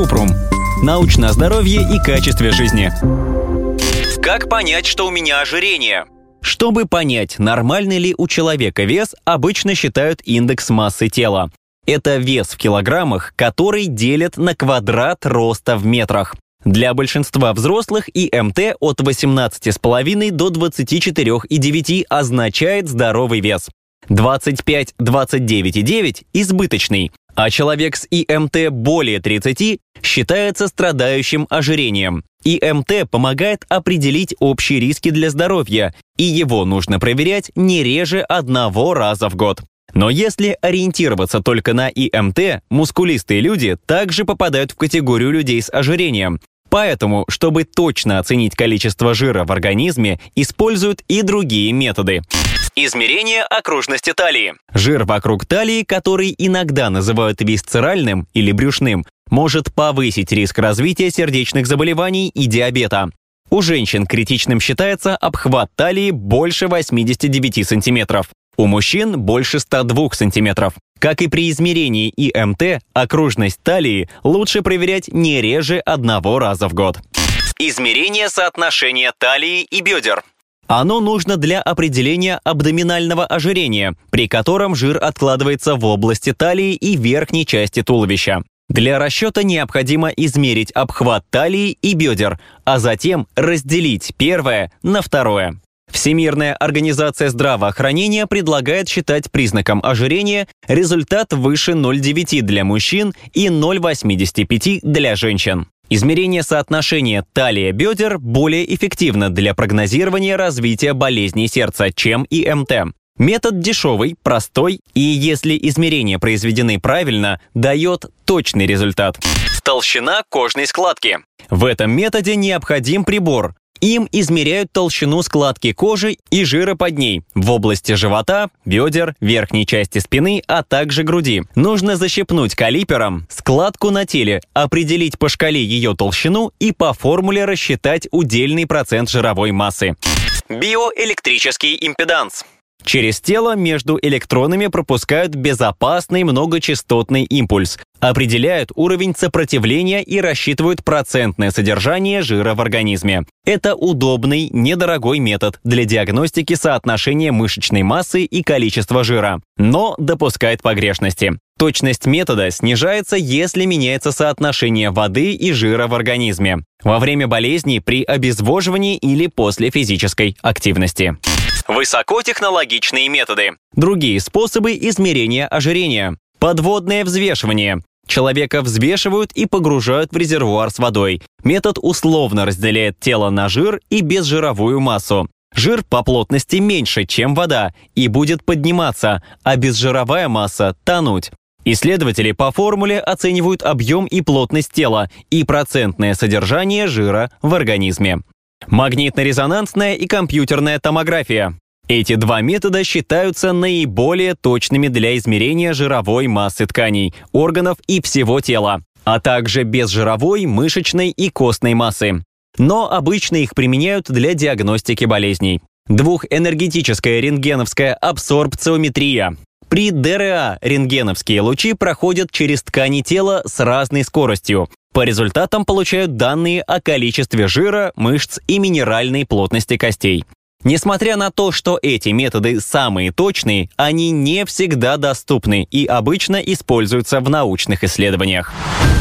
Купрум. Научное здоровье и качестве жизни. Как понять, что у меня ожирение? Чтобы понять, нормальный ли у человека вес, обычно считают индекс массы тела. Это вес в килограммах, который делят на квадрат роста в метрах. Для большинства взрослых ИМТ от 18,5 до 24,9 означает здоровый вес. 25-29,9 – избыточный, а человек с ИМТ более 30 считается страдающим ожирением. ИМТ помогает определить общие риски для здоровья, и его нужно проверять не реже одного раза в год. Но если ориентироваться только на ИМТ, мускулистые люди также попадают в категорию людей с ожирением. Поэтому, чтобы точно оценить количество жира в организме, используют и другие методы. Измерение окружности талии. Жир вокруг талии, который иногда называют висцеральным или брюшным, может повысить риск развития сердечных заболеваний и диабета. У женщин критичным считается обхват талии больше 89 сантиметров. У мужчин больше 102 сантиметров. Как и при измерении ИМТ, окружность талии лучше проверять не реже одного раза в год. Измерение соотношения талии и бедер. Оно нужно для определения абдоминального ожирения, при котором жир откладывается в области талии и верхней части туловища. Для расчета необходимо измерить обхват талии и бедер, а затем разделить первое на второе. Всемирная организация здравоохранения предлагает считать признаком ожирения результат выше 0,9 для мужчин и 0,85 для женщин. Измерение соотношения талия-бедер более эффективно для прогнозирования развития болезней сердца, чем ИМТ. Метод дешевый, простой и, если измерения произведены правильно, дает точный результат. Толщина кожной складки. В этом методе необходим прибор. Им измеряют толщину складки кожи и жира под ней в области живота, бедер, верхней части спины, а также груди. Нужно защипнуть калипером складку на теле, определить по шкале ее толщину и по формуле рассчитать удельный процент жировой массы. Биоэлектрический импеданс. Через тело между электронами пропускают безопасный многочастотный импульс, определяют уровень сопротивления и рассчитывают процентное содержание жира в организме. Это удобный, недорогой метод для диагностики соотношения мышечной массы и количества жира, но допускает погрешности. Точность метода снижается, если меняется соотношение воды и жира в организме во время болезни при обезвоживании или после физической активности. Высокотехнологичные методы. Другие способы измерения ожирения. Подводное взвешивание. Человека взвешивают и погружают в резервуар с водой. Метод условно разделяет тело на жир и безжировую массу. Жир по плотности меньше, чем вода, и будет подниматься, а безжировая масса – тонуть. Исследователи по формуле оценивают объем и плотность тела и процентное содержание жира в организме. Магнитно-резонансная и компьютерная томография. Эти два метода считаются наиболее точными для измерения жировой массы тканей, органов и всего тела, а также безжировой, мышечной и костной массы. Но обычно их применяют для диагностики болезней. Двухэнергетическая рентгеновская абсорбциометрия. При ДРА рентгеновские лучи проходят через ткани тела с разной скоростью. По результатам получают данные о количестве жира, мышц и минеральной плотности костей. Несмотря на то, что эти методы самые точные, они не всегда доступны и обычно используются в научных исследованиях.